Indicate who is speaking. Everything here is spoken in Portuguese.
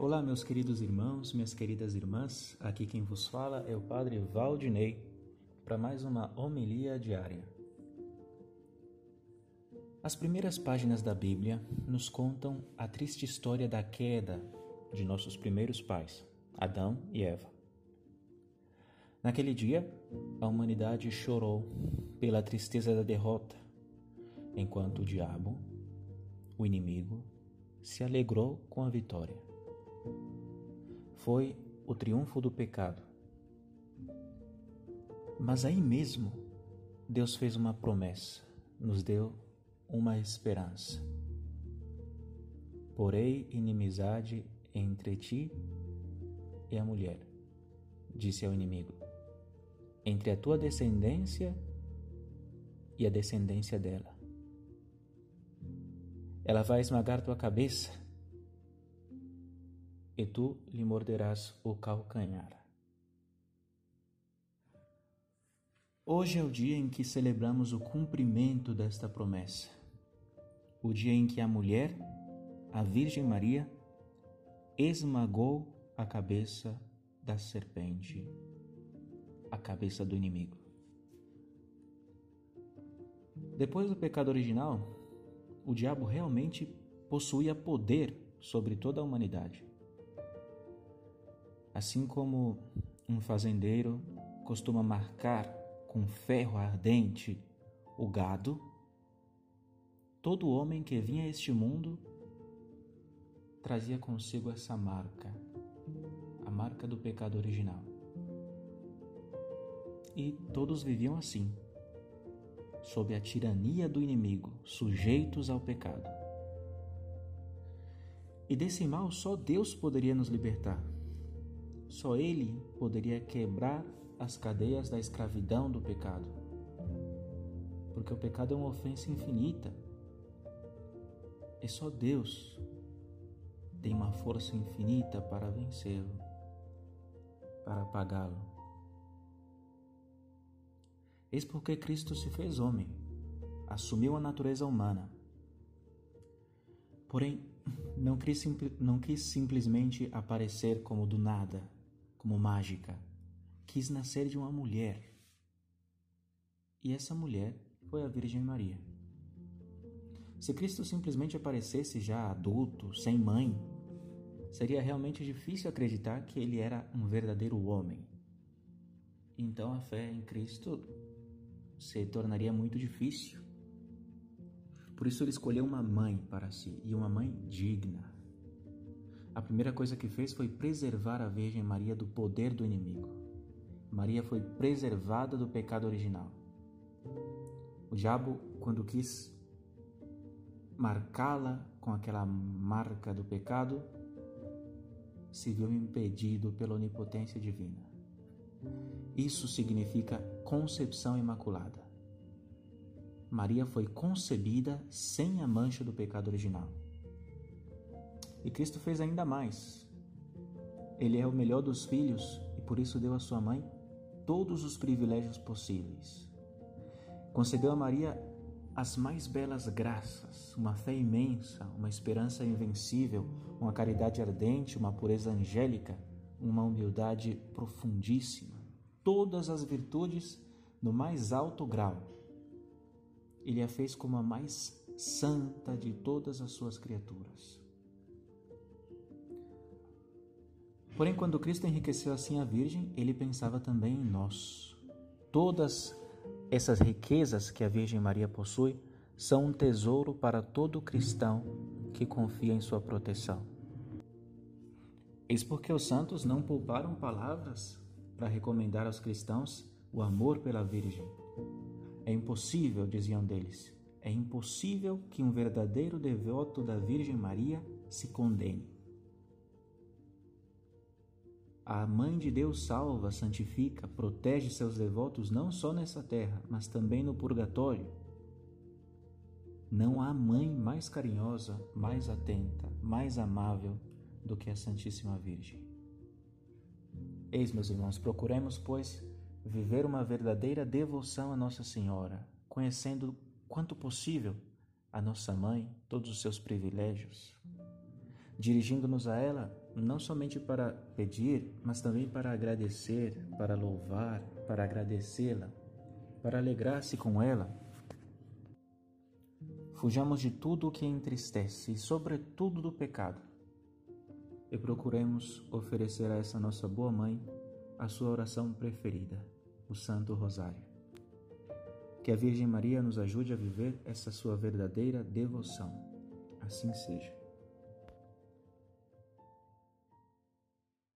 Speaker 1: Olá, meus queridos irmãos, minhas queridas irmãs. Aqui quem vos fala é o Padre Valdinei para mais uma homilia diária. As primeiras páginas da Bíblia nos contam a triste história da queda de nossos primeiros pais, Adão e Eva. Naquele dia, a humanidade chorou pela tristeza da derrota, enquanto o diabo, o inimigo, se alegrou com a vitória. Foi o triunfo do pecado. Mas aí mesmo, Deus fez uma promessa, nos deu uma esperança. Porei inimizade entre ti e a mulher, disse ao inimigo, entre a tua descendência e a descendência dela. Ela vai esmagar tua cabeça e tu lhe morderás o calcanhar. Hoje é o dia em que celebramos o cumprimento desta promessa. O dia em que a mulher, a Virgem Maria, esmagou a cabeça da serpente, a cabeça do inimigo. Depois do pecado original, o diabo realmente possuía poder sobre toda a humanidade. Assim como um fazendeiro costuma marcar com ferro ardente o gado, todo homem que vinha a este mundo trazia consigo essa marca, a marca do pecado original. E todos viviam assim sob a tirania do inimigo, sujeitos ao pecado. E desse mal só Deus poderia nos libertar. Só Ele poderia quebrar as cadeias da escravidão do pecado. Porque o pecado é uma ofensa infinita. E só Deus tem uma força infinita para vencê-lo, para apagá-lo. Eis porque Cristo se fez homem, assumiu a natureza humana. Porém, não quis, não quis simplesmente aparecer como do nada, como mágica. Quis nascer de uma mulher. E essa mulher foi a Virgem Maria. Se Cristo simplesmente aparecesse já adulto, sem mãe, seria realmente difícil acreditar que ele era um verdadeiro homem. Então a fé em Cristo se tornaria muito difícil. Por isso ele escolheu uma mãe para si e uma mãe digna. A primeira coisa que fez foi preservar a Virgem Maria do poder do inimigo. Maria foi preservada do pecado original. O diabo, quando quis marcá-la com aquela marca do pecado, se viu impedido pela onipotência divina. Isso significa concepção imaculada. Maria foi concebida sem a mancha do pecado original. E Cristo fez ainda mais. Ele é o melhor dos filhos e por isso deu à sua mãe todos os privilégios possíveis. Concedeu a Maria as mais belas graças, uma fé imensa, uma esperança invencível, uma caridade ardente, uma pureza angélica, uma humildade profundíssima todas as virtudes no mais alto grau. Ele a fez como a mais santa de todas as suas criaturas. Porém, quando Cristo enriqueceu assim a Virgem, ele pensava também em nós. Todas essas riquezas que a Virgem Maria possui são um tesouro para todo cristão que confia em sua proteção. Eis porque os santos não pouparam palavras para recomendar aos cristãos o amor pela Virgem. É impossível, diziam deles, é impossível que um verdadeiro devoto da Virgem Maria se condene. A Mãe de Deus salva, santifica, protege seus devotos não só nessa terra, mas também no purgatório. Não há mãe mais carinhosa, mais atenta, mais amável do que a Santíssima Virgem. Eis, meus irmãos, procuremos, pois, viver uma verdadeira devoção a Nossa Senhora, conhecendo quanto possível a nossa mãe, todos os seus privilégios. dirigindo-nos a ela não somente para pedir, mas também para agradecer, para louvar, para agradecê-la, para alegrar-se com ela. Fujamos de tudo o que entristece e, sobretudo, do pecado. E procuremos oferecer a essa nossa boa mãe a sua oração preferida, o Santo Rosário. Que a Virgem Maria nos ajude a viver essa sua verdadeira devoção. Assim seja.